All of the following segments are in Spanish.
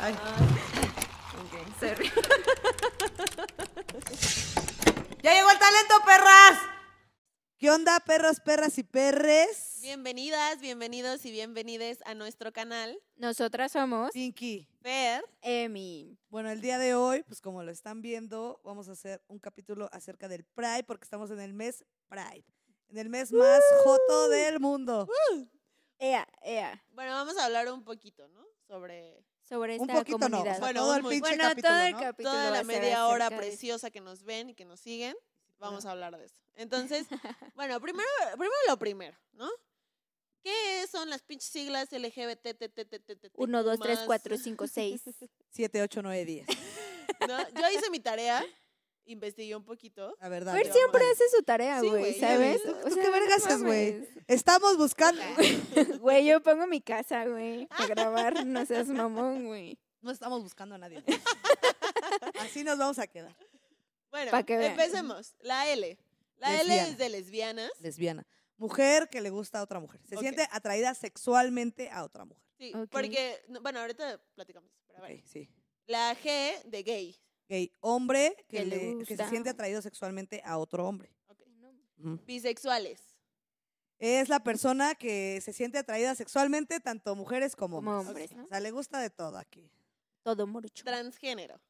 Ay. ¡Ya llegó el talento, perras! ¿Qué onda, perros, perras y perres? Bienvenidas, bienvenidos y bienvenides a nuestro canal. Nosotras somos Pinky. Fer. Emi. Bueno, el día de hoy, pues como lo están viendo, vamos a hacer un capítulo acerca del Pride, porque estamos en el mes Pride. En el mes más joto del mundo. Ea, ea. Bueno, vamos a hablar un poquito, ¿no? Sobre Sobre Un esta poquito no, o comunidad. sea, Bueno, todo el un- pinche bueno, capítulo, todo el ¿no? capítulo toda la media hora preciosa que nos ven y que nos siguen. Vamos a hablar de eso. Entonces, bueno, primero, primero lo primero, ¿no? ¿Qué son las pinches siglas LGBT? Uno, dos, tres, cuatro, cinco, seis. 7, 8, 9, 10. ¿no? Yo hice mi tarea, investigué un poquito. La verdad. Fer siempre hace su tarea, Sí, güey, güey, ya ¿sabes? ¿Tú qué vergas güey? Estamos buscando. Güey, yo pongo mi casa, güey, a grabar, no seas mamón, güey. No estamos buscando a nadie. Así nos vamos a quedar. Bueno, Pa' que empecemos. La L. La L es de lesbianas. Lesbiana. Mujer que le gusta a otra mujer. Se siente atraída sexualmente a otra mujer. Sí, porque, no, bueno, ahorita platicamos. Pero a ver. Ok, sí. La G de gay. Gay. Hombre que, Que le le- que se siente atraído sexualmente a otro hombre. Ok. Ujú. Bisexuales. Es la persona que se siente atraída sexualmente, tanto mujeres como, Como hombres. ¿no? O sea, le gusta de todo aquí. Todo morocho. Transgénero.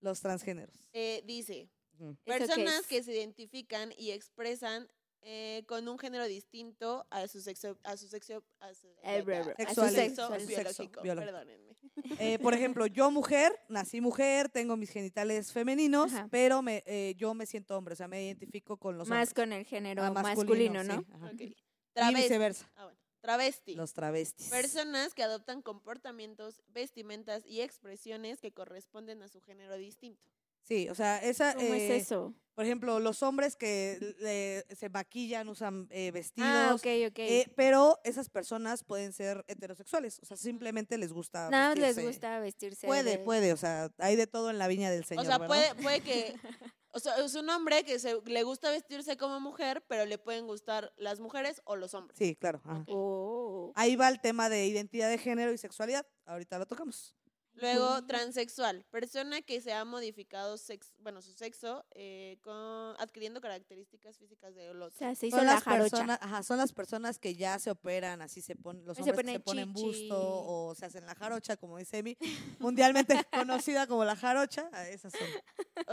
Los transgéneros. Eh, dice, Ujú. ¿Eso qué personas que se identifican y expresan eh, con un género distinto a su sexo, a su sexo, a su, Eh, a su Sexual, sexo a su sexo biológico. Perdónenme. Eh, por ejemplo, yo mujer, nací mujer, tengo mis genitales femeninos, Ajá. pero me, eh, yo me siento hombre, o sea, me identifico con los Más hombres. con el género Ah, masculino, ¿no? sí. Y viceversa. Ah, bueno. Travesti. Los travestis. Personas que adoptan comportamientos, vestimentas y expresiones que corresponden a su género distinto. Sí, o sea, esa, ¿Cómo eh, es eso? por ejemplo, los hombres que le- se maquillan, usan eh, vestidos, Ah, ok, ok. eh, pero esas personas pueden ser heterosexuales, o sea, simplemente les gusta Nada más les vestirse. gusta vestirse. Puede, de- puede, o sea, hay de todo en la viña del señor, o sea, ¿verdad? puede, puede que. O sea, es un hombre que se, le gusta vestirse como mujer, pero le pueden gustar las mujeres o los hombres. Sí, claro. ajá. Oh. Ahí va el tema de identidad de género y sexualidad. Ahorita lo tocamos. Luego, transexual. Persona que se ha modificado sex, bueno, su sexo eh, con, adquiriendo características físicas del O otro. sea, se hizo Son la las, jarocha. personas, ajá, son las personas que ya se operan, así se ponen, los Se hombres que se ponen busto o se hacen la jarocha, como dice Emi, mundialmente conocida como la jarocha, ah, esas son.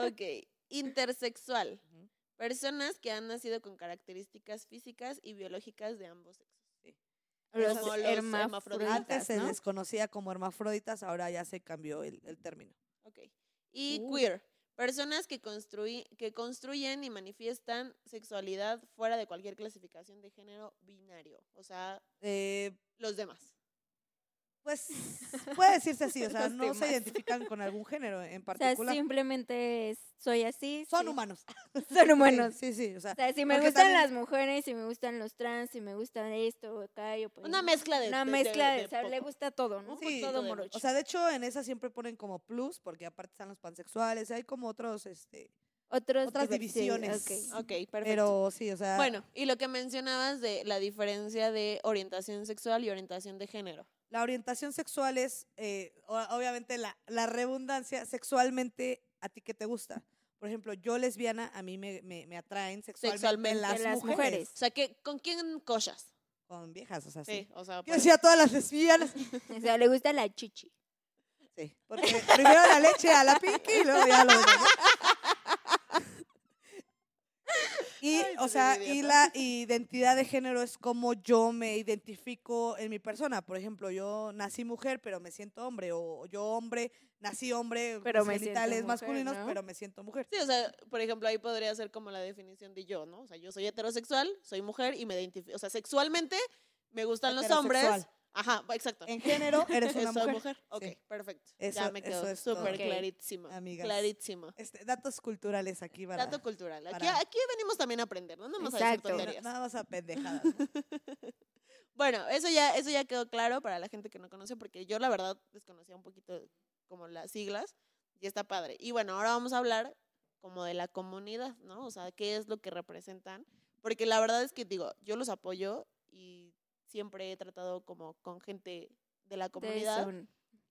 Ok. Intersexual. Personas que han nacido con características físicas y biológicas de ambos sexos. Los hermafroditas, Antes se ¿no? desconocía como hermafroditas, ahora ya se cambió el, el término. Ok. Y Uh. queer. Personas que, construi- que construyen y manifiestan sexualidad fuera de cualquier clasificación de género binario. O sea, Eh, los demás. Pues puede decirse así, o sea, no se identifican con algún género en O sea, particular. simplemente es- soy así. son sí. humanos. Son humanos. Sí, sí, sí, o sea, O sea, si me gustan también- las mujeres, si me gustan los trans, si me gustan esto acá, yo pues, Una mezcla de. Una de- mezcla de, de o sea, le gusta todo, ¿no? Sí, todo morocho. O sea, de hecho, en esa siempre ponen como plus, porque aparte están los pansexuales, hay como otros, este, Otros otras divisiones. ok. Ok, perfecto. pero sí, o sea, Bueno, y lo que mencionabas de la diferencia de orientación sexual y orientación de género. La orientación sexual es, eh, obviamente, la, la redundancia, sexualmente, ¿a ti qué te gusta? Por ejemplo, yo lesbiana, a mí me, me, me atraen sexualmente, Sexualmente. las, las mujeres, mujeres. O sea, que, ¿con quién cochas? Con viejas, o sea, sí. Sí, o sea, Yo pues- decía a todas las lesbianas, O sea, le gusta la chichi. sí, porque primero la leche a la pinky y luego ya lo demás. Y, Ay, o sea, y la identidad de género es como yo me identifico en mi persona. Por ejemplo, yo nací mujer, pero me siento hombre. O yo hombre, nací hombre, Pero siento genitales mujer, masculinos, ¿no? pero me siento mujer. Sí, o sea, por ejemplo, ahí podría ser como la definición de yo, ¿no? O sea, yo soy heterosexual, soy mujer y me identifico, o sea, sexualmente me gustan los hombres. Ajá, exacto. En género, eres una Soy mujer. Ok, Sí. perfecto. Eso- ya me quedó súper clarísimo. Amigas. Clarísimo. Este, datos culturales aquí, ¿verdad? Dato cultural. Aquí, para- aquí venimos también a aprender, no nada más a decir Exacto. tonterías. Nada más a pendejadas. ¿no? Bueno, eso ya, eso ya quedó claro para la gente que no conoce, porque yo la verdad desconocía un poquito como las siglas y está padre. Y bueno, ahora vamos a hablar como de la comunidad, ¿no? O sea, qué es lo que representan. Porque la verdad es que digo, yo los apoyo y siempre he tratado como con gente de la comunidad.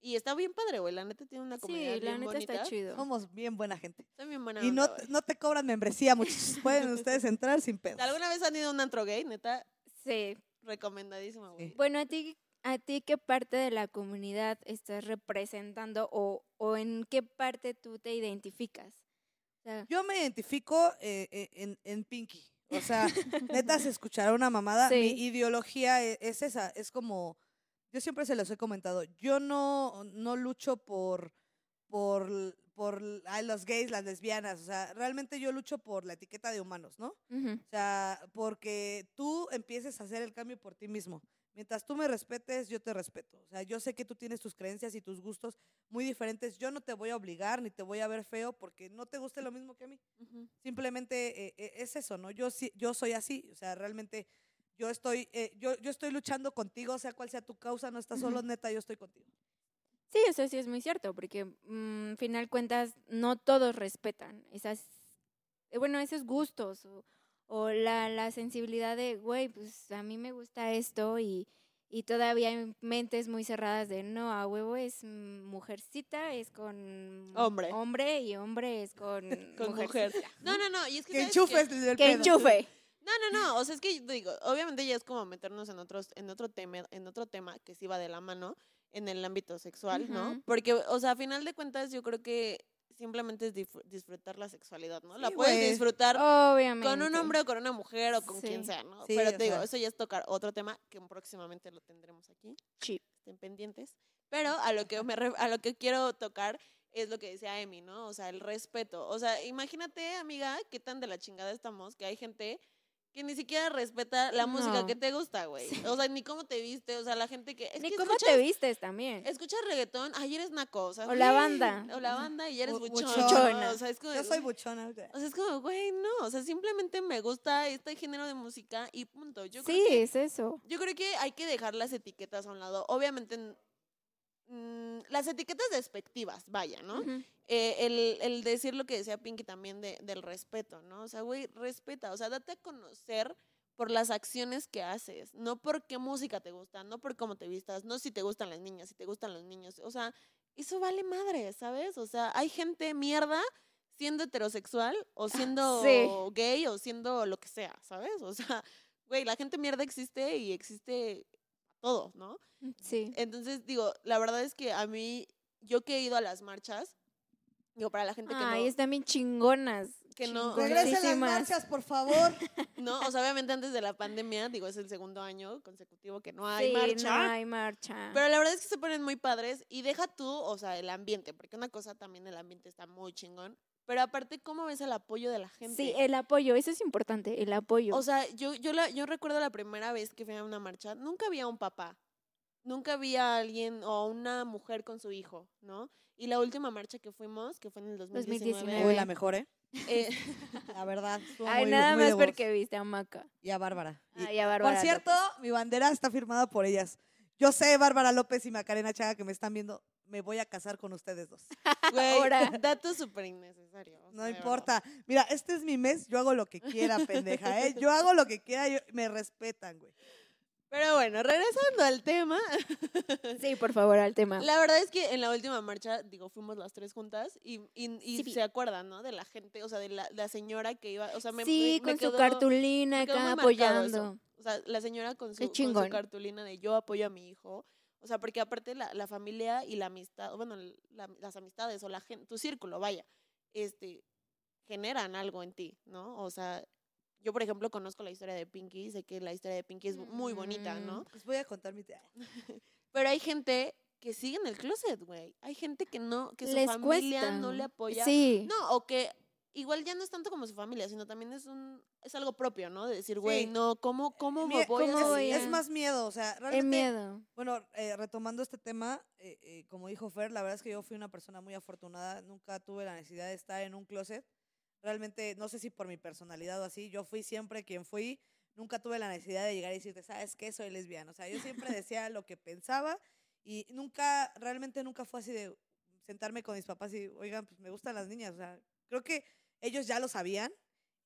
Y está bien padre, güey. La neta tiene una comunidad Sí, la bien neta bonita. está chido. Somos bien buena gente. Está bien buena Y no, onda, no te cobran membresía, muchachos. Pueden ustedes entrar sin pedos. ¿Alguna vez han ido a un antro gay? Neta, Sí. recomendadísimo, güey. Sí. Bueno, a ti, a ti qué parte de la comunidad estás representando o, o en qué parte tú te identificas. O sea, Yo me identifico eh, eh, en, en Pinky. O sea, neta se escuchará una mamada. Sí. Mi ideología e- es, esa. Es como, yo siempre se los he comentado. Yo no, no lucho por, por, por los gays, las lesbianas. O sea, realmente yo lucho por la etiqueta de humanos, ¿no? O sea, porque tú empieces a hacer el cambio por ti mismo. Mientras tú me respetes, yo te respeto. O sea, yo sé que tú tienes tus creencias y tus gustos muy diferentes. Yo no te voy a obligar ni te voy a ver feo porque no te guste lo mismo que a mí. Simplemente eh, eh, es eso, ¿no? Yo, sí, yo soy así. O sea, realmente yo estoy, eh, yo, yo estoy luchando contigo, sea cual sea tu causa, no estás solo, neta, yo estoy contigo. Sí, eso sí es muy cierto, porque mm, final cuentas no todos respetan esas, eh, bueno, esos gustos o, o la, la sensibilidad de, güey, pues a mí me gusta esto y, y todavía hay mentes muy cerradas de, no, a huevo es mm, mujercita, es con Hombre. hombre y hombre es con, Con mujer. No, no, no. Y es que, Que ¿sabes enchufes qué? el Que pedo. enchufe. No, no, no. O sea, es que digo, obviamente ya es como meternos en otros, en otro tema, en otro tema que sí va de la mano en el ámbito sexual, ¿no? Ujú. Porque, o sea, a final de cuentas, yo creo que simplemente es disfrutar la sexualidad, ¿no? La puedes disfrutar Obviamente. con un hombre o con una mujer o con quien sea, ¿no? Sí, Pero te digo, sea. eso ya es tocar otro tema que próximamente lo tendremos aquí. Sí. Estén pendientes. Pero a lo que me re- a lo que quiero tocar es lo que decía Emi, ¿no? O sea, el respeto. O sea, imagínate, amiga, qué tan de la chingada estamos que hay gente que ni siquiera respeta la música No. que te gusta, güey. O sea, ni cómo te viste, o sea, la gente que es Ni que cómo escuchas, te vistes también. escuchas reggaetón, ay, eres naco, o sea, O la banda. O la banda y eres Bu- buchona. O sea, es como Yo soy güey, buchona. güey. o sea, es como, güey, no, o sea, simplemente me gusta este género de música y punto. Yo creo sí, que es eso. yo creo que hay que dejar las etiquetas a un lado. Obviamente, mm, las etiquetas despectivas, vaya, ¿no? Eh, el, el decir lo que decía Pinky también de, del respeto, ¿no? O sea, güey, respeta, o sea, date a conocer por las acciones que haces, no por qué música te gusta, no por cómo te vistas, no si te gustan las niñas, si te gustan los niños, o sea, eso vale madre, ¿sabes? O sea, hay gente mierda siendo heterosexual o siendo Sí. gay o siendo lo que sea, ¿sabes? O sea, güey, la gente mierda existe y existe todo, ¿no? Sí. Entonces, digo, la verdad es que a mí, yo que he ido a las marchas, digo, para la gente que Ay, no, están bien chingonas. que no, Regresen las marchas, por favor. no, o sea, obviamente antes de la pandemia, digo, es el segundo año consecutivo que no hay sí, marcha. no hay marcha. Pero la verdad es que se ponen muy padres y deja tú, o sea, el ambiente, porque una cosa también el ambiente está muy chingón, pero aparte, ¿cómo ves el apoyo de la gente? Sí, el apoyo, eso es importante, el apoyo. O sea, yo, yo, la, yo recuerdo la primera vez que fui a una marcha, nunca había un papá, nunca había alguien o una mujer con su hijo, ¿no? Y la última marcha que fuimos, que fue en el 2019, 2019. Uy, la mejor, ¿eh? eh, La verdad. Ay, muy- nada muy más porque viste a Maca. Y a Bárbara. Y- Ay, a por Bárbara cierto, López. mi bandera está firmada por ellas. Yo sé, Bárbara López y Macarena Chaga, que me están viendo, me voy a casar con ustedes dos. güey, Ahora. dato súper innecesario. o sea, No importa. Mira, este es mi mes, yo hago lo que quiera, pendeja, ¿eh? Yo hago lo que quiera, yo- me respetan, güey. Pero bueno, regresando al tema, Sí, por favor, al tema. la verdad es que en la última marcha, digo, fuimos las tres juntas y, y, y Sí, vi. se acuerdan, ¿no? De la gente, o sea, de la, la señora que iba, o sea, me, sí, me- me con su cartulina me quedó acá muy marcado eso. apoyando. O sea, la señora con su, Qué con su cartulina de yo apoyo a mi hijo. O sea, porque aparte la, la familia y la amistad, o bueno, la- las amistades o la gente, tu círculo, vaya, este, generan algo en ti, ¿no? O sea, yo, por ejemplo, conozco la historia de Pinky, sé que la historia de Pinky es muy bonita, ¿no? Mm. Les voy a contar mi tía. Pero hay gente que sigue en el closet, güey. Hay gente que no, que su Les familia cuesta. no le apoya. Sí. No, o que igual ya no es tanto como su familia, sino también es un es algo propio, ¿no? De decir, güey, Sí. no, ¿cómo, cómo me voy ¿cómo a voy decir? es más miedo, o sea, realmente miedo. Bueno, eh, retomando este tema, eh, eh, como dijo Fer, la verdad es que yo fui una persona muy afortunada, nunca tuve la necesidad de estar en un closet. Realmente, no sé si por mi personalidad o así, yo fui siempre quien fui, nunca tuve la necesidad de llegar y decirte, ¿sabes qué? Soy lesbiana. O sea, yo siempre decía lo que pensaba y nunca, realmente nunca fue así de sentarme con mis papás y, oigan, pues me gustan las niñas. O sea, creo que ellos ya lo sabían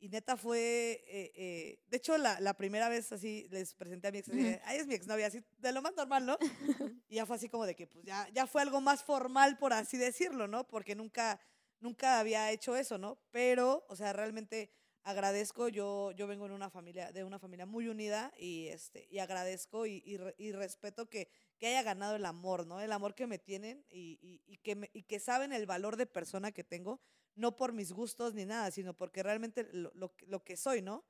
Y neta fue, eh, eh, de hecho, la, la primera vez así les presenté a mi ex, así ay, es mi exnovia, así, de lo más normal, ¿no? y ya fue así como de que, pues ya, ya fue algo más formal, por así decirlo, ¿no? Porque nunca, nunca había hecho eso, ¿no? Pero, o sea, realmente agradezco, yo, yo vengo en una familia, de una familia muy unida y, este, y agradezco y, y, y respeto que, que haya ganado el amor, ¿no? El amor que me tienen y, y- y que, me- y que saben el valor de persona que tengo, no por mis gustos ni nada, sino porque realmente lo, lo, que- lo que soy, ¿no?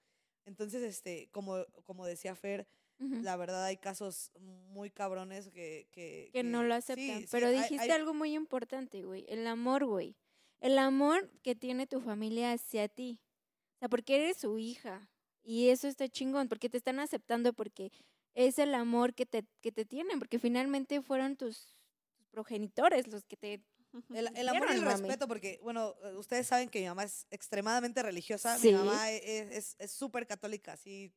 Entonces, este, como, como decía Fer, la verdad hay casos muy cabrones que... Que, que no lo aceptan. sí, Pero dijiste hay- algo muy importante, güey. El amor, güey. El amor que tiene tu familia hacia ti. O sea, porque eres su hija. Y eso está chingón, porque te están aceptando, porque es el amor que te, que te tienen, porque finalmente fueron tus, tus progenitores los que te... El, el amor y el mami. respeto, porque, bueno, eh, ustedes saben que mi mamá es extremadamente religiosa. Sí. Mi mamá e- es es súper católica, así,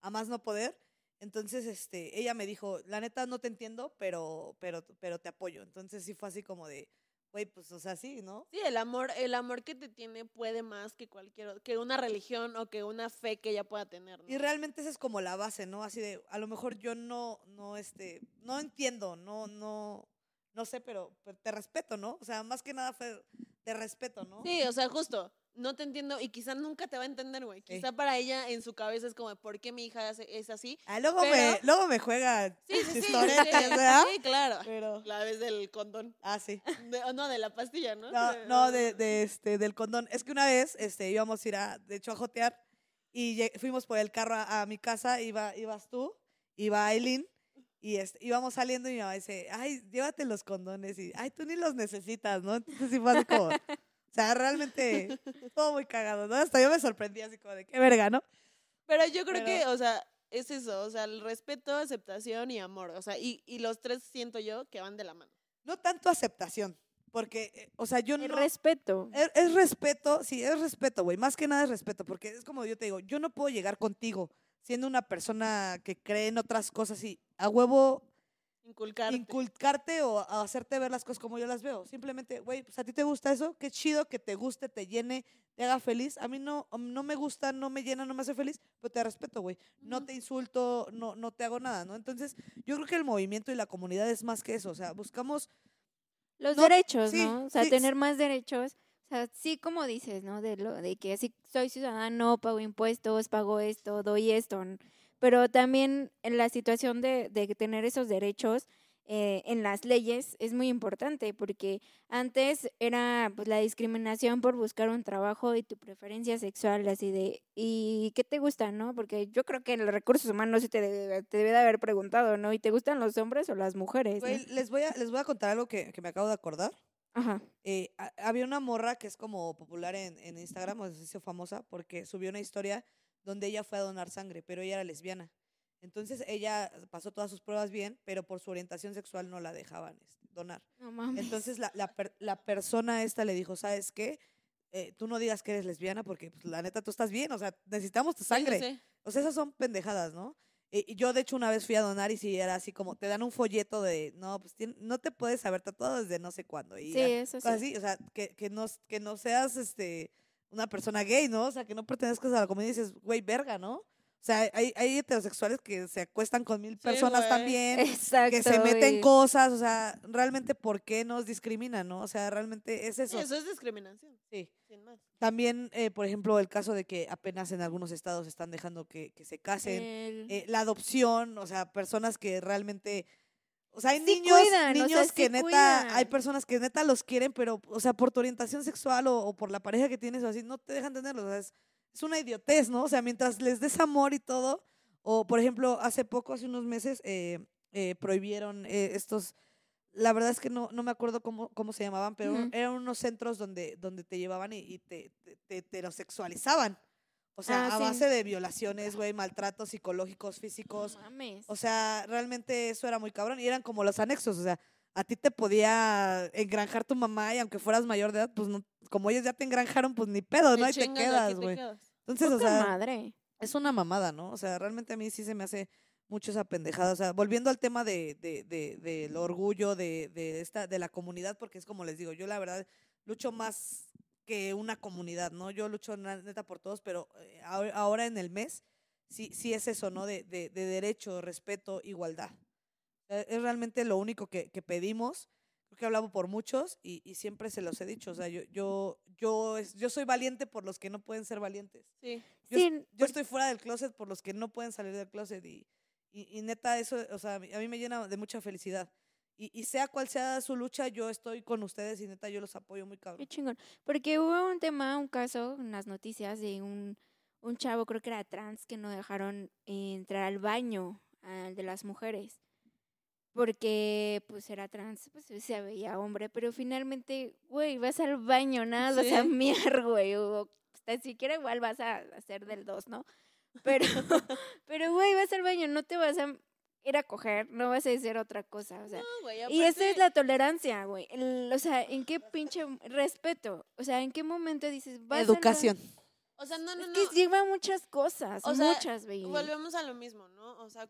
a más no poder. Entonces, este, ella me dijo, la neta no te entiendo, pero, pero, pero te apoyo. Entonces sí fue así como de, güey, pues, o sea, sí, ¿no? Sí, el amor, el amor que te tiene puede más que cualquier, que una religión o que una fe que ella pueda tener. ¿no? Y realmente esa es como la base, ¿no? Así de, a lo mejor yo no, no, este, no entiendo, no, no, no sé, pero, pero te respeto, ¿no? O sea, más que nada fue de respeto, ¿no? Sí, o sea, justo, no te entiendo y quizá nunca te va a entender, güey. Quizá para ella en su cabeza es como, ¿por qué mi hija es así? Ah, luego, me, Pero- luego me juega Sí, sí, sí, ¿verdad? sí, claro. Pero, La vez del condón. ah, sí. De- no, de la pastilla, ¿no? No, no, de, de, este, del condón. Es que una vez este, íbamos a ir a, de hecho, a jotear y fuimos por el carro a, a mi casa, iba, ibas tú, iba Aileen y este, íbamos saliendo y mi mamá dice, ay, llévate los condones y, ay, tú ni los necesitas, ¿no? Entonces sí fue así como, o sea, realmente todo muy cagado, ¿no? Hasta yo me sorprendí así como de, qué verga, ¿no? Pero yo creo Pero- que, o sea, es eso, o sea, el respeto, aceptación y amor. O sea, y, y los tres siento yo que van de la mano. No tanto aceptación, porque, eh, o sea, yo El no... respeto. Es, es respeto, sí, es respeto, güey. Más que nada es respeto, porque es como yo te digo, yo no puedo llegar contigo siendo una persona que cree en otras cosas y a huevo Inculcarte. inculcarte o a hacerte ver las cosas como yo las veo. Simplemente, güey, pues a ti te gusta eso, qué chido que te guste, te llene, te haga feliz. A mí no, um, no me gusta, no me llena, no me hace feliz, pero te respeto, güey. No te insulto, no, no te hago nada, ¿no? Entonces, yo creo que el movimiento y la comunidad es más que eso. O sea, buscamos Los No, derechos, sí, ¿no? O sea, sí, tener más derechos. Sea, sí, como dices, ¿no? De lo de que así soy ciudadano, pago impuestos, pago esto, doy esto. Pero también en la situación de, de tener esos derechos eh, en las leyes es muy importante porque antes era pues, la discriminación por buscar un trabajo y tu preferencia sexual, así de, ¿y qué te gusta, no? Porque yo creo que en los recursos humanos sí te debe, de haber preguntado, ¿no? ¿Y te gustan los hombres o las mujeres? les voy a, les voy a contar algo que, que me acabo de acordar. Ajá. Eh, ha- había una morra que es como popular en, en Instagram, o se hizo famosa, porque subió una historia donde ella fue a donar sangre, pero ella era lesbiana. Entonces ella pasó todas sus pruebas bien, pero por su orientación sexual no la dejaban este, donar. No mames. Entonces la, la, per- la persona esta le dijo, ¿sabes qué? Eh, tú no digas que eres lesbiana porque pues, la neta tú estás bien, o sea, necesitamos tu Sí, sangre. O sea, esas son pendejadas, ¿no? Y yo, de hecho, una vez fui a donar y sí era así como, te dan un folleto de, no, pues no te puedes haber tatuado desde no sé cuándo. Y Sí, ya, eso sí. así, o sea, que, que, no, que no seas este, una persona gay, ¿no? O sea, que no pertenezcas a la comunidad y dices, güey, verga, ¿no? O sea, hay, hay heterosexuales que se acuestan con mil personas también, Exacto. que se meten cosas, o sea, realmente, ¿por qué nos discriminan, no? O sea, realmente es Sí, eso. eso es discriminación, Sí. sin más. También, eh, por ejemplo, el caso de que apenas en algunos estados están dejando que, que se casen El- eh, la adopción, o sea, personas que realmente, o sea, hay Sí niños, cuidan, o sea, niños que sí neta, hay personas que neta los quieren, pero, o sea, por tu orientación sexual o, o por la pareja que tienes o así, no te dejan tenerlos, o sea, es, es una idiotez, ¿no? O sea, mientras les des amor y todo, o por ejemplo, hace poco, hace unos meses, eh, eh, prohibieron eh, estos, la verdad es que no, no me acuerdo cómo, cómo se llamaban, pero eran unos centros donde, donde te llevaban y, y te, te, te heterosexualizaban. O sea, Ah, a sí. base de violaciones, güey, maltratos psicológicos, físicos. No mames. O sea, realmente eso era muy cabrón. Y eran como los anexos. O sea, a ti te podía engranjar tu mamá y aunque fueras mayor de edad, pues no, como ellos ya te engranjaron, pues ni pedo, ¿no? Te Ahí te quedas, güey. Entonces, o sea, madre. es una mamada, ¿no? O sea, realmente a mí sí se me hace mucho esa pendejada. O sea, volviendo al tema de, de, de, del orgullo de, de, esta, de la comunidad, porque es como les digo, yo la verdad lucho más que una comunidad, ¿no? Yo lucho neta por todos, pero eh, ahora ahora en el mes sí, sí es eso, ¿no? De, de, de derecho, respeto, igualdad. Eh, Es realmente lo único que, que pedimos. Creo que he hablado por muchos y, y siempre se los he dicho. O sea, yo, yo, yo, es- yo soy valiente por los que no pueden ser valientes. Sí. Yo, Sí, yo estoy fuera del closet por los que no pueden salir del closet y, y, y neta eso, o sea, a mí me llena de mucha felicidad. Y, y sea cual sea su lucha, yo estoy con ustedes y neta yo los apoyo muy Qué cabrón. chingón. Porque hubo un tema, un caso en las noticias de un, un chavo, creo que era trans, que no dejaron entrar al baño al de las mujeres. Porque pues era trans, pues se veía hombre, pero finalmente, güey, vas al baño, nada, vas a Sí. miar, güey, o hasta siquiera igual vas a hacer del dos, ¿no? Pero, pero, güey, vas al baño, no te vas a ir a coger, no vas a hacer otra cosa, o sea. No, güey, Y esa es aparte- la tolerancia, güey. El- O sea, ¿en qué pinche respeto? O sea, ¿en qué momento dices vas al Educación. O sea, no, no, Es no. que lleva muchas cosas, O sea, muchas, baby. Volvemos a lo mismo, ¿no? O sea,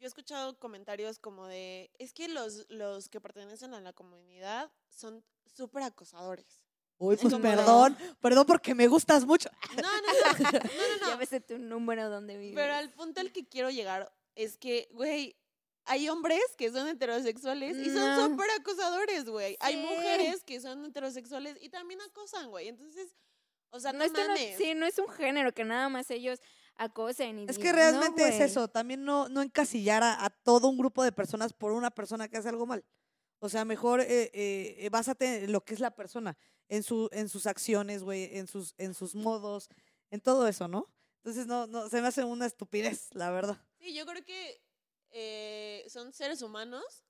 yo he escuchado comentarios como de, es que los, los que pertenecen a la comunidad son súper acosadores. Uy, pues como de- perdón, perdón porque me gustas mucho. No, no, no, no, no, Ya no. ves tu número donde vives. Pero al punto al que quiero llegar es que, güey, hay hombres que son heterosexuales y son súper acosadores, güey. Hay mujeres que son heterosexuales y también acosan, güey. Entonces, o sea, no, no, mames. sí, no es un género que nada más ellos acosen y Es que "No, realmente es güey". eso, también no, no encasillar a, a todo un grupo de personas por una persona que hace algo mal. O sea, mejor eh, eh, eh, básate en lo que es la persona, en, su, en sus acciones, güey, en sus, en sus modos, en todo eso, ¿no? Entonces, no, no, se me hace una estupidez, la verdad. Sí, yo creo que eh, son seres humanos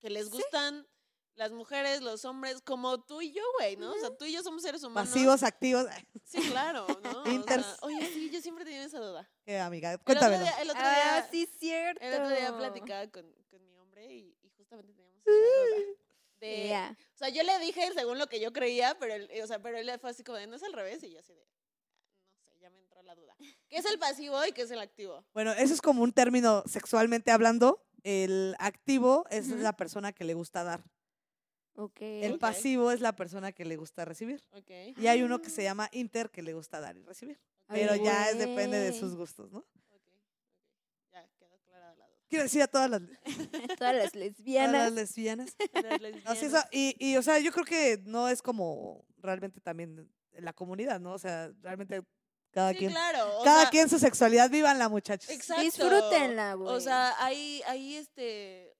que les gustan las mujeres, los hombres, como tú y yo, güey, ¿no? O sea, tú y yo somos seres humanos. Pasivos, activos. Sí, claro, ¿no? O sea, Inters. oye, sí, yo siempre tenido esa duda. Eh, amiga, El otro día, el otro Ah, día, sí, cierto. el otro día platicaba con, con mi hombre y, y justamente teníamos esa duda. De, Ya. O sea, yo le dije según lo que yo creía, pero él, o sea, pero él fue así como de, no es al revés, y yo así de, no sé, ya me entró la duda. ¿Qué es el pasivo y qué es el activo? Bueno, eso es como un término sexualmente hablando. El activo es la persona que le gusta dar. Ok. El pasivo es la persona que le gusta recibir. Y hay uno que se llama inter que le gusta dar y recibir. Ay, Pero ya es, depende de sus gustos, ¿no? Ok, ok. Ya quedó clara la duda. Quiero decir a todas las, Todas las lesbianas. las lesbianas. Las lesbianas. y, y, o sea, yo creo que no es como realmente también la comunidad, ¿no? O sea, realmente cada Sí, quien, claro. cada sea, quien su sexualidad, vívanla, muchachos. Exacto. Disfrútenla, güey. O sea, hay, hay este.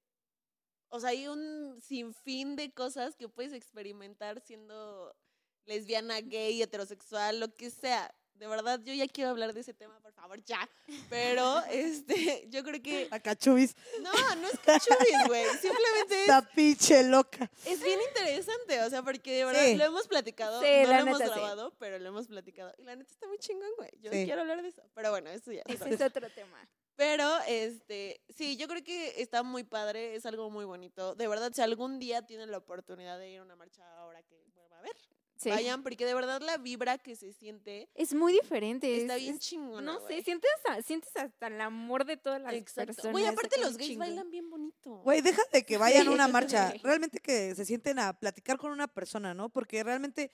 O sea, hay un sinfín de cosas que puedes experimentar siendo lesbiana, gay, heterosexual, lo que sea. De verdad, yo ya quiero hablar de ese tema, por favor, ya. Pero, este, yo creo que. La cachubis, No, no es cachubis, güey. Simplemente es, la pinche loca. es bien interesante. O sea, porque de verdad Sí. lo hemos platicado. Sí, no la lo hemos sí. grabado, pero lo hemos platicado. Y la neta está muy chingón, güey. Yo quiero hablar de eso. Pero bueno, eso ya. es Ese es otro tema. Pero, este, sí, yo creo que está muy padre, es algo muy bonito. De verdad, si algún día tienen la oportunidad de ir a una marcha ahora que vuelva a ver, Sí. vayan, porque de verdad la vibra que se siente Es muy diferente. está es- bien es- chingona, No sé, sientes, a- sientes hasta el amor de todas las Exacto. personas. Güey, aparte los gays chingón. bailan bien bonito. Güey, deja de que vayan a una marcha. Realmente que se sienten a platicar con una persona, ¿no? Porque realmente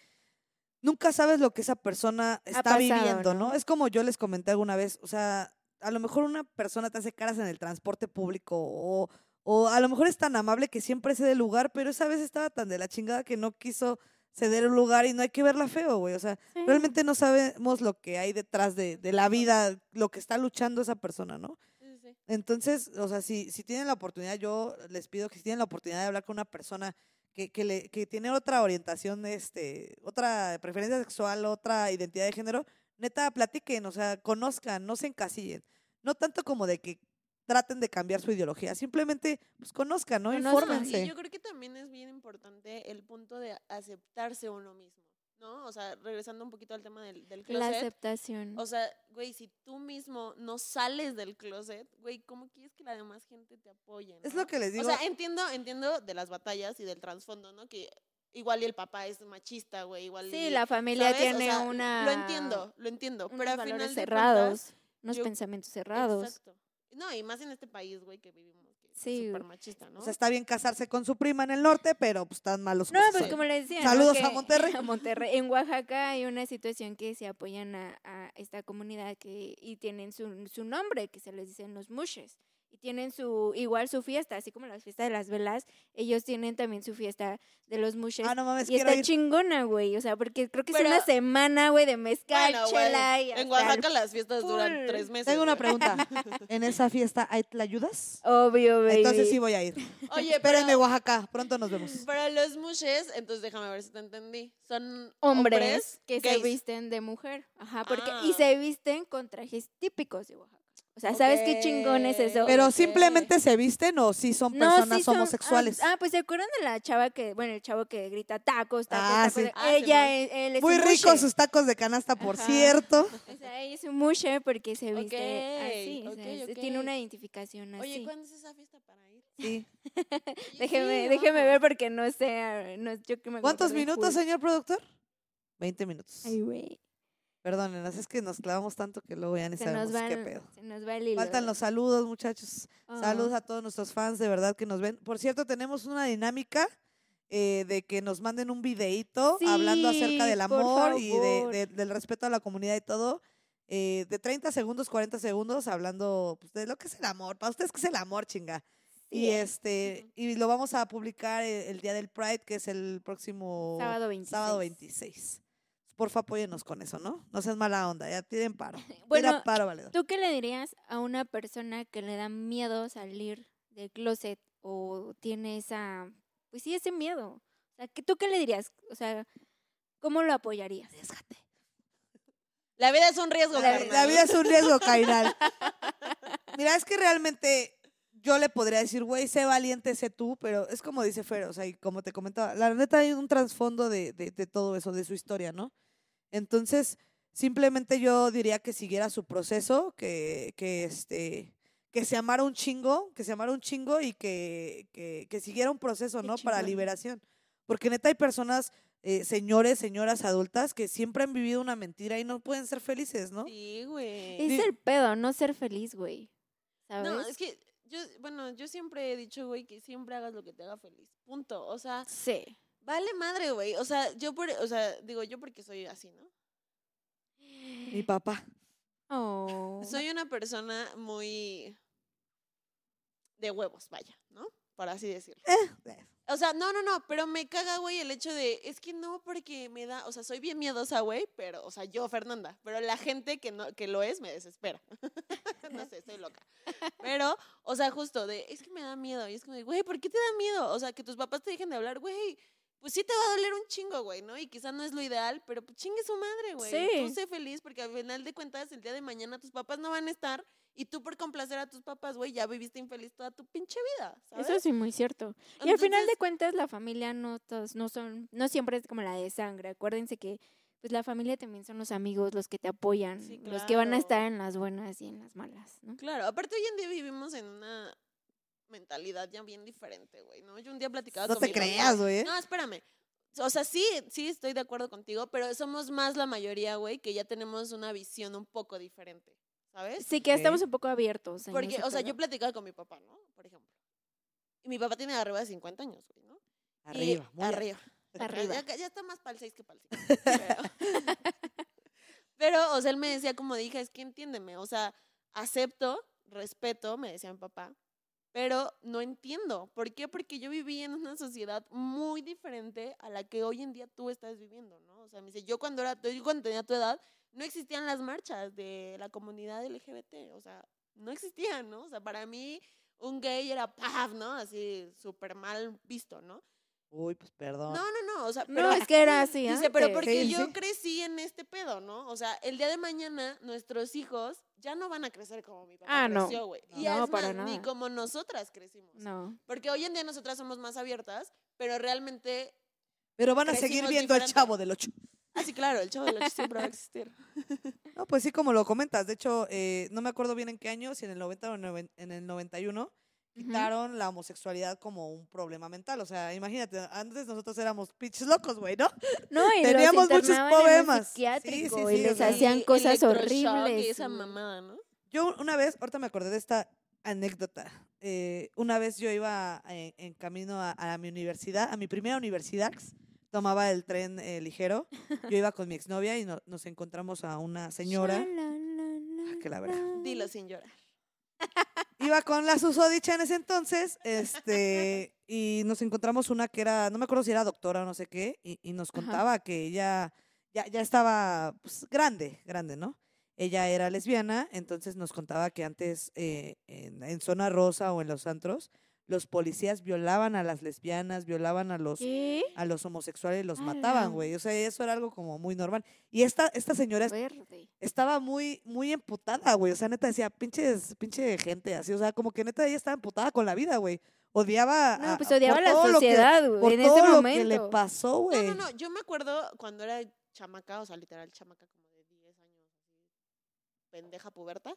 nunca sabes lo que esa persona está pasado, viviendo, ¿no? ¿no? Es como yo les comenté alguna vez, o sea, a lo mejor una persona te hace caras en el transporte público o, o a lo mejor es tan amable que siempre cede el lugar, pero esa vez estaba tan de la chingada que no quiso ceder el lugar y no hay que verla feo, güey. O sea, Sí. realmente no sabemos lo que hay detrás de, de la vida, lo que está luchando esa persona, ¿no? Sí. Entonces, o sea, si, si tienen la oportunidad, yo les pido que si tienen la oportunidad de hablar con una persona que, que, le, que tiene otra orientación, este, otra preferencia sexual, otra identidad de género, neta, platiquen, o sea, conozcan, no se encasillen. No tanto como de que traten de cambiar su ideología, simplemente pues conozcan, ¿no? Conozcan, Infórmense. Y yo creo que también es bien importante el punto de aceptarse uno mismo, ¿no? O sea, regresando un poquito al tema del, del La closet. aceptación. O sea, güey, si tú mismo no sales del closet, güey, ¿cómo quieres que la demás gente te apoye? Es lo que les digo. O sea, entiendo, entiendo de las batallas y del trasfondo, ¿no? Que igual y el papá es machista, güey, igual sí, y- la familia ¿sabes? O tiene sea, una... Lo entiendo, lo entiendo. unos pero al valores final cerrados, cuentas, unos yo- pensamientos cerrados. Exacto. No, y más en este país, güey, que vivimos, que Sí, súper machista, ¿no? O sea, está bien casarse con su prima en el norte, pero pues están malos. No, pues ahí. como les decía. ¿no? Saludos a Que- Monterrey. a Monterrey. En Oaxaca hay una situación que se apoyan a, a esta comunidad que y tienen su, su nombre, que se les dicen los mushes. Y tienen su, igual su fiesta, así como la fiesta de las velas, ellos tienen también su fiesta de los mushes. Ah, no mames, y está ir. chingona, güey. O sea, porque creo que Pero- es una semana, güey, de mezcal, Bueno, chela y en Oaxaca las fiestas duran tres meses. Tengo una pregunta. ¿En esa fiesta hay ayudas? Obvio, baby. Entonces sí voy a ir. Oye, Espérenme, pero, Oaxaca. Pronto nos vemos. pero los mushes, entonces déjame ver si te entendí. Son hombres, que se gays. visten de mujer. Ajá, porque Ah. y se visten con trajes típicos de Oaxaca. O sea, ¿sabes qué chingón es eso? Pero simplemente se visten o sí son No, personas sí son- homosexuales. Ah, ah, pues se acuerdan de la chava que, bueno, el chavo que grita tacos, tacos, Ah, tacos. sí. de- Ah, ella Simón. es, él es Muy un ricos mushe. sus tacos de canasta, por Ajá. cierto. O sea, ella es un mushe porque se viste así. o sea. Tiene una identificación así. Oye, ¿cuándo es esa fiesta para ir? Sí. Déjeme, sí, déjeme ver porque no sé, ah, no, yo que me ¿Cuántos minutos, señor productor? 20 minutos. Ay, güey. Perdónenos, es que nos clavamos tanto que luego ya ni Se sabemos nos va, qué pedo. se nos va el hilo. Faltan los saludos, muchachos. Ah. Saludos a todos nuestros fans de verdad que nos ven. Por cierto, tenemos una dinámica eh, de que nos manden un videíto hablando acerca Sí, del amor y de- del respeto a la comunidad y todo. eh, de 30 segundos, 40 segundos, hablando pues, de lo que es el amor. Para ustedes, ¿qué es el amor, chinga? Sí, y este y lo vamos a publicar el, el día del Pride, que es el próximo Sábado 26. sábado 26. Porfa, apóyenos con eso, ¿no? No seas mala onda, ya piden paro. Bueno, Tira paro, valedor. ¿Tú qué le dirías a una persona que le da miedo salir del closet o tiene esa, pues sí, ese miedo? O sea, ¿qué- ¿tú qué le dirías? O sea, ¿cómo lo apoyarías? La vida es un riesgo, La, carnal. la vida es un riesgo, Kairal. Mira, es que realmente yo le podría decir, güey, sé valiente, sé tú, pero es como dice Fer, o sea, y como te comentaba, la neta hay un trasfondo de, de, de todo eso, de su historia, ¿no? Entonces, simplemente yo diría que siguiera su proceso, que, que este que se amara un chingo, que se amara un chingo y que, que, que siguiera un proceso, ¿no? Para liberación. Porque neta hay personas, eh, señores, señoras adultas, que siempre han vivido una mentira y no pueden ser felices, ¿no? Sí, güey. Es el pedo, no ser feliz, güey. ¿Sabes? No, es que yo, bueno, yo siempre he dicho, güey, que siempre hagas lo que te haga feliz. Punto. O sea, Sí. Vale madre, güey. O sea, yo por, o sea, digo yo porque soy así, ¿no? Mi papá. Oh. Soy una persona muy de huevos, vaya, ¿no? Por así decirlo. Eh, O sea, no, no, no, pero me caga, güey, el hecho de, es que no, porque me da, o sea, soy bien miedosa, güey, pero, o sea, yo, Fernanda, pero la gente que no, que lo es, me desespera. no sé, estoy loca. Pero, o sea, justo de, es que me da miedo, y es como, de, güey, ¿por qué te da miedo? O sea, que tus papás te dejen de hablar, güey, pues sí te va a doler un chingo, güey, ¿no? Y quizá no es lo ideal, pero pues chingue su madre, güey. Sí. Tú sé feliz porque al final de cuentas, el día de mañana tus papás no van a estar y tú por complacer a tus papás, güey, ya viviste infeliz toda tu pinche vida, ¿sabes? Eso sí, muy cierto. Y al final de cuentas, la familia no todos, no son, no siempre es como la de sangre. Acuérdense que pues la familia también son los amigos, los que te apoyan, Sí, los que van a estar en las buenas y en las malas, ¿no? Claro, aparte hoy en día vivimos en una mentalidad ya bien diferente, güey, ¿no? Yo un día platicaba no con te mi creas, güey. No, espérame. O sea, sí, sí estoy de acuerdo contigo, pero somos más la mayoría, güey, que ya tenemos una visión un poco diferente, ¿sabes? Sí, que Ok. estamos un poco abiertos. en Porque, o sea, pedo. yo platicaba con mi papá, ¿no? Por ejemplo. Y mi papá tiene arriba de 50 años, güey, ¿no? Y- Arriba, muy arriba. Arriba. Ya, ya está más para el 6 que para el 5. Pero, pero, o sea, él me decía como dije, es que entiéndeme, o sea, acepto, respeto, me decía mi papá, pero no entiendo. ¿Por qué? Porque yo viví en una sociedad muy diferente a la que hoy en día tú estás viviendo, ¿no? O sea, me dice, yo cuando, era, yo cuando tenía tu edad, no existían las marchas de la comunidad LGBT, o sea, no existían, ¿no? O sea, para mí un gay era paf, ¿no? Así súper mal visto, ¿no? Uy, pues perdón. No, no, no, o sea, no es que era así. Dice, pero porque yo crecí en este pedo, ¿no? O sea, el día de mañana nuestros hijos ya no van a crecer como mi papá ah, creció, güey. No. No, y no, para más, ni como nosotras crecimos. No. Porque hoy en día nosotras somos más abiertas, pero realmente pero van a seguir viendo diferente. al chavo del ocho Ah, sí, claro, el chavo del ocho siempre va a existir. No, pues sí, como lo comentas. De hecho, eh, no me acuerdo bien en qué año, si en el 90 o en el 91, quitaron la homosexualidad como un problema mental. O sea, imagínate, antes nosotros éramos pitch locos, güey, ¿no? No, y teníamos muchos problemas. Psiquiátrico, sí, y les hacían cosas horribles. Y esa mamada, ¿no? Yo una vez, ahorita me acordé de esta anécdota. Eh, una vez yo iba eh, en, camino a, mi universidad, a mi primera universidad, tomaba el tren eh, ligero. Yo iba con mi exnovia y nos encontramos a una señora. que la ah, verdad. Dilo sin llorar. Iba con la susodicha en ese entonces, este, y nos encontramos una que era, no me acuerdo si era doctora o no sé qué, y, y nos Ajá. contaba que ella ya, ya estaba pues, grande, grande, ¿no? Ella era lesbiana, entonces nos contaba que antes eh, en, en Zona Rosa o en los antros, los policías violaban a las lesbianas, violaban a los, ¿Qué? a los homosexuales, los mataban, güey. O sea, eso era algo como muy normal. Y esta, esta señora Verde. estaba muy, muy emputada, güey. O sea, neta decía, pinches, pinche gente, así. O sea, como que neta ella estaba emputada con la vida, güey. Odiaba No, a- pues a- odiaba por la todo sociedad, güey, por en todo ese lo que le pasó, No, güey. no, no. Yo me acuerdo cuando era chamaca, o sea, literal chamaca como de 10 años, así, pendeja puberta.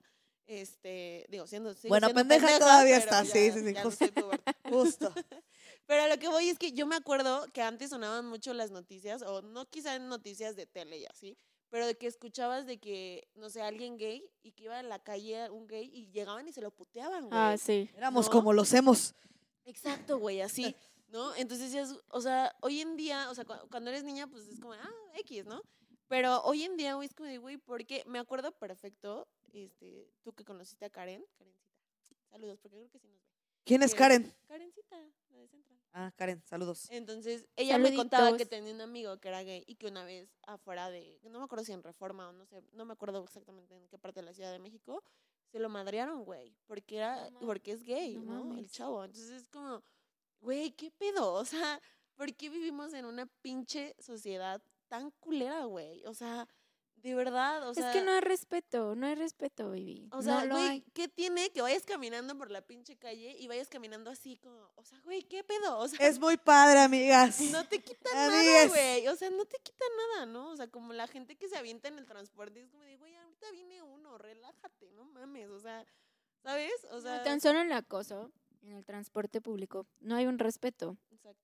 Este, digo, siendo. Bueno, siendo pendeja todavía está, sí, ya- sí, sí, justo. Justo. Pero a lo que voy es que yo me acuerdo que antes sonaban mucho las noticias, o no quizá en noticias de tele y así, pero de que escuchabas de que, no sé, alguien gay y que iba en la calle un gay y llegaban y se lo puteaban, güey. Ah, sí. Éramos ¿No? como los hemos. Exacto, güey, así, ¿no? Entonces, ya es- o sea, hoy en día, o sea, cu- cuando eres niña, pues es como, ah, X, ¿no? Pero hoy en día, güey, es como de, güey, porque me acuerdo perfecto, este, tú que conociste a Karen, Karencita, saludos, porque creo que sí nos ve. ¿Quién es Karen? Karencita, la de Central. Ah, Karen, saludos. Entonces, ella me contaba que tenía un amigo que era gay y que una vez afuera de, no me acuerdo si en Reforma o no sé, no me acuerdo exactamente en qué parte de la Ciudad de México, se lo madrearon, güey, porque era, No porque es gay, no ¿no? El chavo. Entonces es como, güey, ¿qué pedo? O sea, ¿por qué vivimos en una pinche sociedad tan culera, güey? O sea, de verdad, o sea. es que no hay respeto, no hay respeto, baby. O sea, no güey, hay. ¿qué tiene que vayas caminando por la pinche calle y vayas caminando así como, o sea, güey, ¿qué pedo? O sea, Es muy padre, amigas. no te quitan Así nada, güey. O sea, no te quitan nada, ¿no? O sea, como la gente que se avienta en el transporte es como de, güey, ahorita viene uno, relájate, no mames. O sea, ¿sabes? O No, sea, Tan solo en el acoso, en el transporte público, no hay un respeto. exacto.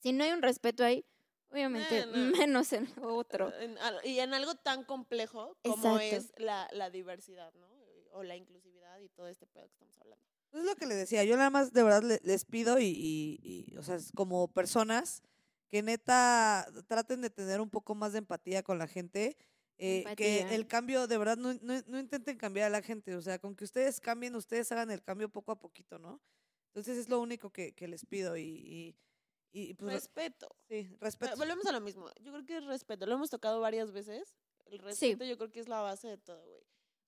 Si no hay un respeto ahí, obviamente, No, no. menos en otro. Al- y en algo tan complejo como es la, la diversidad, ¿no? O la inclusividad y todo este pedo que estamos hablando. Es lo que le decía. Yo nada más de verdad le- les pido y, y- y, o sea, como personas que neta traten de tener un poco más de empatía con la gente. eh, que el cambio, de verdad, no, no, no intenten cambiar a la gente. O sea, con que ustedes cambien, ustedes hagan el cambio poco a poquito, ¿no? Entonces es lo único que, que les pido y, y, y, pues, Respeto. sí, respeto. Volvemos a lo mismo. Yo creo que es respeto. Lo hemos tocado varias veces. El respeto yo creo que es la base de todo, güey.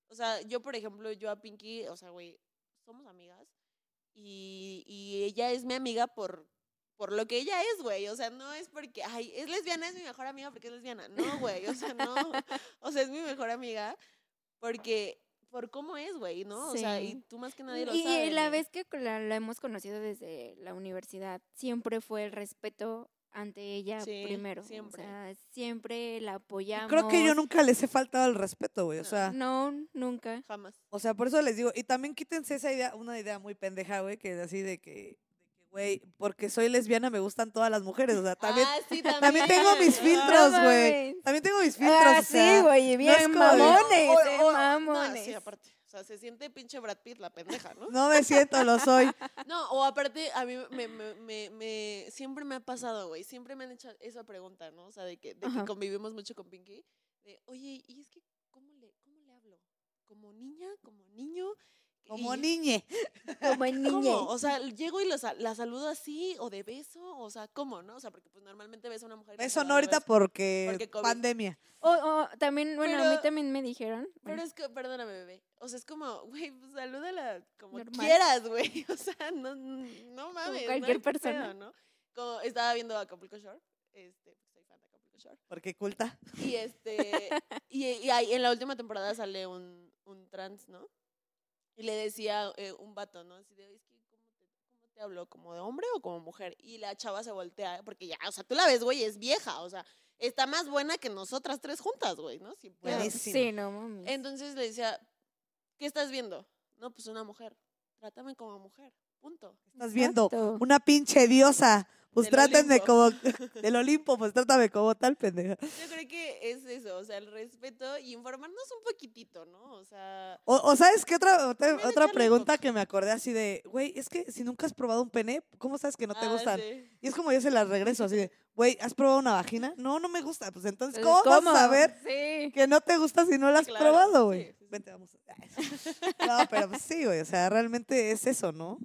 O sea, yo, por ejemplo, yo a Pinky, o sea, güey, somos amigas. Y, y ella es mi amiga por, por lo que ella es, güey. O sea, no es porque, ay, es lesbiana, es mi mejor amiga porque es lesbiana. No, güey. O sea, no. O sea, es mi mejor amiga porque, por cómo es, güey, ¿no? O sea, y tú más que nadie lo Y sabes. la güey. vez que la, la hemos conocido desde la universidad, siempre fue el respeto ante ella Sí, primero. siempre. O sea, siempre la apoyamos. Creo que yo nunca les he faltado el respeto, güey. O sea, No, nunca. Jamás. O sea, por eso les digo, y también quítense esa idea, una idea muy pendeja, güey, que es así de que, güey, porque soy lesbiana me gustan todas las mujeres, o sea, también, Ah, sí, también tengo mis Ah, filtros, No güey. También tengo mis filtros, Ah, o sea, sí, güey, es bien mamones, O- eh, o- o- mamones. No, sí, aparte. O sea, se siente pinche Brad Pitt la pendeja, ¿no? no me siento, lo soy. No, o aparte, a mí me, me, me, me- siempre me ha pasado, güey. Siempre me han hecho esa pregunta, ¿no? O sea, de que, de que convivimos mucho con Pinky. De, oye, ¿y es que cómo le, cómo le hablo? ¿Como niña? ¿Como niño? Como niñe. Como en ¿Cómo? O sea, llego y los la saludo así, o de beso, o sea, ¿cómo, no? O sea, porque pues normalmente ves a una mujer. y la Eso no ahorita beso. porque, Porque COVID. pandemia. O, o también, bueno, a mí también me dijeron. Pero bueno, es que, perdóname, bebé. O sea, es como, güey, pues salúdala como Normal. quieras, güey. O sea, no, no mames. cualquier persona. pedo, ¿no? Como estaba viendo Acapulco Shore, este, porque soy fan de Acapulco Shore. Porque culta. Y este, y, y ahí en la última temporada sale un, un trans, ¿no? Y le decía eh, un vato, ¿no? Así de, es que, ¿cómo te, ¿cómo te hablo? ¿Como de hombre o como mujer? Y la chava se voltea, porque ya, o sea, tú la ves, güey, es vieja, o sea, está más buena que nosotras tres juntas, güey, ¿no? Pedo. Buenísimo. Sí, no mames. Entonces le decía, ¿qué estás viendo? No, pues una mujer. Trátame como mujer. Punto. Estás viendo Exacto. una pinche diosa, pues Del Olimpo. como del Olimpo, pues trátame como tal, pendeja. Yo creo que es eso, o sea, el respeto y informarnos un poquitito, ¿no? O sea, O, o ¿sabes qué otra, otra, pregunta que me acordé así de, güey, es que si nunca has probado un pene, ¿cómo sabes que no te ah, gustan? sí. Y es como yo se las regreso así de, güey, ¿has probado una vagina? No, no me gusta. Pues entonces, Pues, ¿cómo, vas a saber Sí. que no te gusta si no la has claro, probado, güey? sí. Vente, vamos. No, pero pues sí, güey, o sea, realmente es eso, ¿no?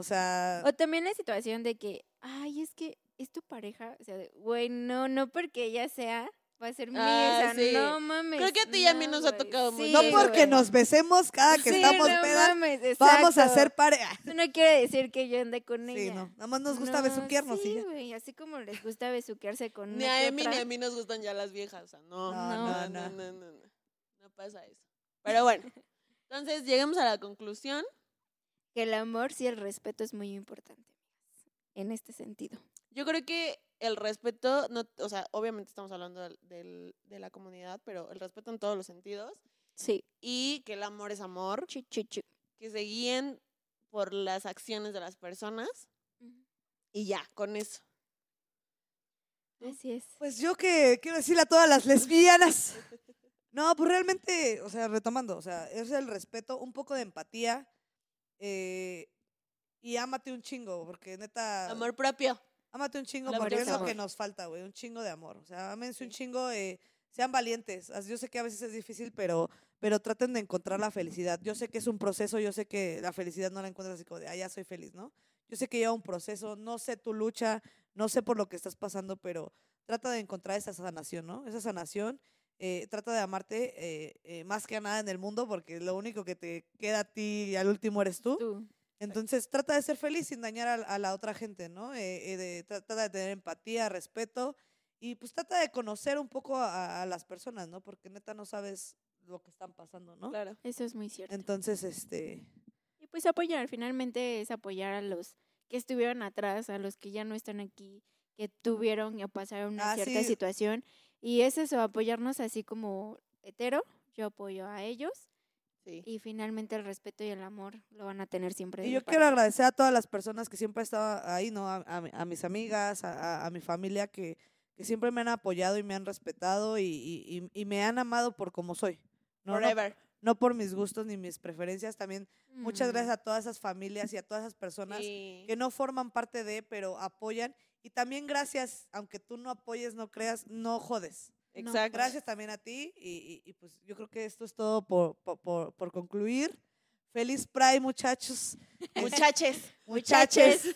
O sea, O también la situación de que, ay, es que es tu pareja. O sea, güey, no, no porque ella sea, va a ser mía. Ah, sí. no mames. Creo que a ti y a mí no, nos ha tocado mucho. Sí, no porque güey. nos besemos cada que Sí, estamos no pedas, mames, vamos a ser pareja. Eso no quiere decir que yo ande con ella. Sí, no, nada más nos gusta No, besuquearnos sí, güey, así como les gusta besuquearse con Ni a Emi ni a mí nos gustan ya las viejas, o sea, no. No, no, no, no. no, no, no. No pasa eso. Pero bueno, entonces llegamos a la conclusión. Que el amor y el respeto es muy importante, amigas, en este sentido. Yo creo que el respeto, no, o sea, obviamente estamos hablando del, del- de la comunidad, pero el respeto en todos los sentidos Sí. y que el amor es amor, chu. que se guíen por las acciones de las personas y ya, con eso. Así es. Pues yo que quiero decirle a todas las lesbianas. No, pues realmente, o sea, retomando, o sea, es el respeto, un poco de empatía eh, y ámate un chingo, porque neta, Amor propio. ámate un chingo La porque es lo que nos falta, güey, un chingo de amor. O sea, ámense un Sí. chingo, eh, sean valientes. Yo sé que a veces es difícil, pero, pero traten de encontrar la felicidad. Yo sé que es un proceso, yo sé que la felicidad no la encuentras así como de, ah, ya soy feliz, ¿no? Yo sé que lleva un proceso, no sé tu lucha, no sé por lo que estás pasando, pero trata de encontrar esa sanación, ¿no? Esa sanación, eh, trata de amarte eh, eh, más que a nada en el mundo, porque lo único que te queda a ti y al último eres tú. Tú. Entonces trata de ser feliz sin dañar a, a la otra gente, ¿no? Eh, eh, de- tra- trata de tener empatía, respeto y pues trata de conocer un poco a, a las personas, ¿no? Porque neta no sabes lo que están pasando, ¿no? Claro. Eso es muy cierto. Entonces, este, Y pues apoyar, finalmente es apoyar a los que estuvieron atrás, a los que ya no están aquí, que tuvieron o pasaron una Ah, cierta sí. situación. Y es eso, apoyarnos así como hetero, yo apoyo a ellos Sí. y finalmente el respeto y el amor lo van a tener siempre. y yo quiero agradecer a todas las personas que siempre han estado ahí, ¿no? A, a a mis amigas, a, a- a mi familia que, que siempre me han apoyado y me han respetado y, y- y- y me han amado por como soy. No, no, Forever. no por mis gustos ni mis preferencias. También muchas Mm, gracias a todas esas familias y a todas esas personas Sí. que no forman parte de, pero apoyan. Y también gracias, aunque tú no apoyes, no creas, no jodes. Exacto. Gracias también a ti y, y- y, pues yo creo que esto es todo por, por, por- por concluir. Feliz Pride, muchachos. Muchaches. Muchaches.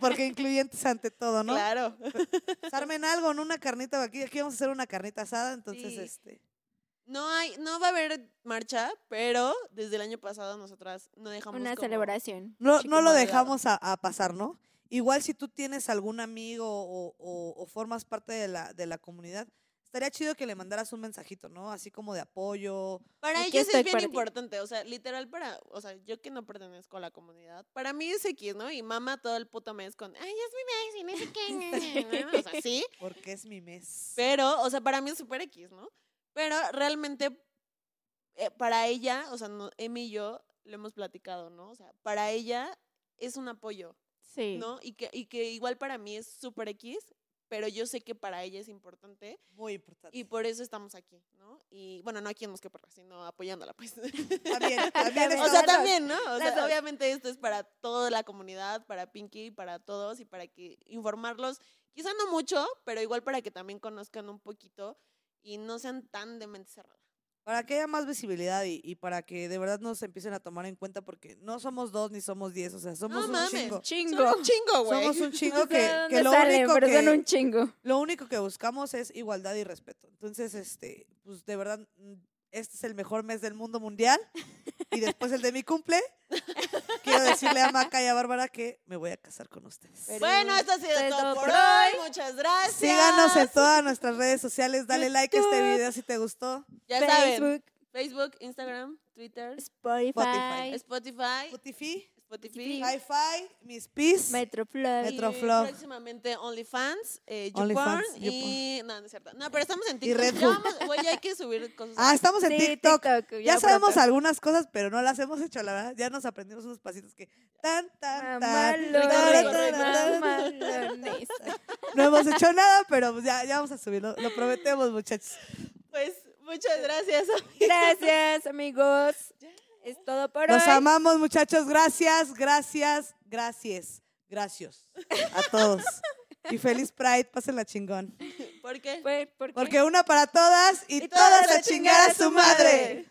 Porque incluyentes ante todo, ¿no? Claro. Pues armen algo, ¿no? Una carnita. Aquí, aquí vamos a hacer una carnita asada, entonces, Sí. este... No hay, no va a haber marcha, pero desde el año pasado nosotras no dejamos Una como- celebración. No, no lo dejamos a, a pasar, ¿no? Igual si tú tienes algún amigo o, o- o formas parte de la, de la comunidad, estaría chido que le mandaras un mensajito, ¿no? Así como de apoyo. Para ellos estoy es bien ti. importante, o sea, literal para, o sea, yo que no pertenezco a la comunidad, para mí es X, ¿no? Y mamá todo el puto mes con, ay, es mi mes y no sé qué, ¿no? o sea, sí, Porque es mi mes. pero, o sea, para mí es súper X, ¿no? Pero realmente, eh, para ella, o sea, no, Emi y yo lo hemos platicado, ¿no? O sea, para ella es un apoyo, Sí. ¿no? Y que, y que igual para mí es súper X, pero yo sé que para ella es importante Muy importante. y por eso estamos aquí, ¿no? Y bueno, no aquí en Mosqueperra, sino apoyándola, pues. También, también O sea, también, ¿no? O sea, obviamente esto es para toda la comunidad, para Pinky, para todos y para que informarlos, quizá no mucho, pero igual para que también conozcan un poquito y no sean tan de mente cerrada. Para que haya más visibilidad y, y para que de verdad nos empiecen a tomar en cuenta porque no somos dos ni somos diez, o sea, somos no un mames, chingo. Chingo. Son un chingo, güey. Somos un chingo que, lo salen, único pero son que un chingo. lo único que buscamos es igualdad y respeto. Entonces, este, pues de verdad, mm, este es el mejor mes del mundo mundial. Y después el de mi cumple, quiero decirle a Maca y a Bárbara que me voy a casar con ustedes. Pero- Bueno, esto ha sido todo todo por hoy. Muchas gracias. Síganos en todas nuestras redes sociales, dale like a este video si te gustó. Ya saben, Facebook, Facebook, Instagram, Twitter, Spotify. Spotify. Spotify. Spotify. Spotify. Hi-Fi, Miss Peace. Metroflog. Metroflog. próximamente OnlyFans, eh, OnlyFans, YouPorn YouPorn. y... No, no es cierto. No, pero estamos en Y TikTok. Red Ya vamos- Güey, ya hay que subir cosas. Ah, estamos en Sí, TikTok. TikTok, Ya, sabemos pronto. algunas cosas, pero no las hemos hecho, la verdad. Ya nos aprendimos unos pasitos que tan, tan, tan. Mamalones, tan, tan, tan. mamalones. No hemos hecho nada, pero pues ya, ya vamos a subirlo. Lo prometemos, muchachos. Pues muchas gracias. Gracias, amigos. Es todo por Los hoy. amamos, muchachos. Gracias, gracias, gracias. Gracias a todos. Y feliz Pride, pásenla chingón. ¿Por qué? Porque Porque una para todas y, todas a chingar a su madre.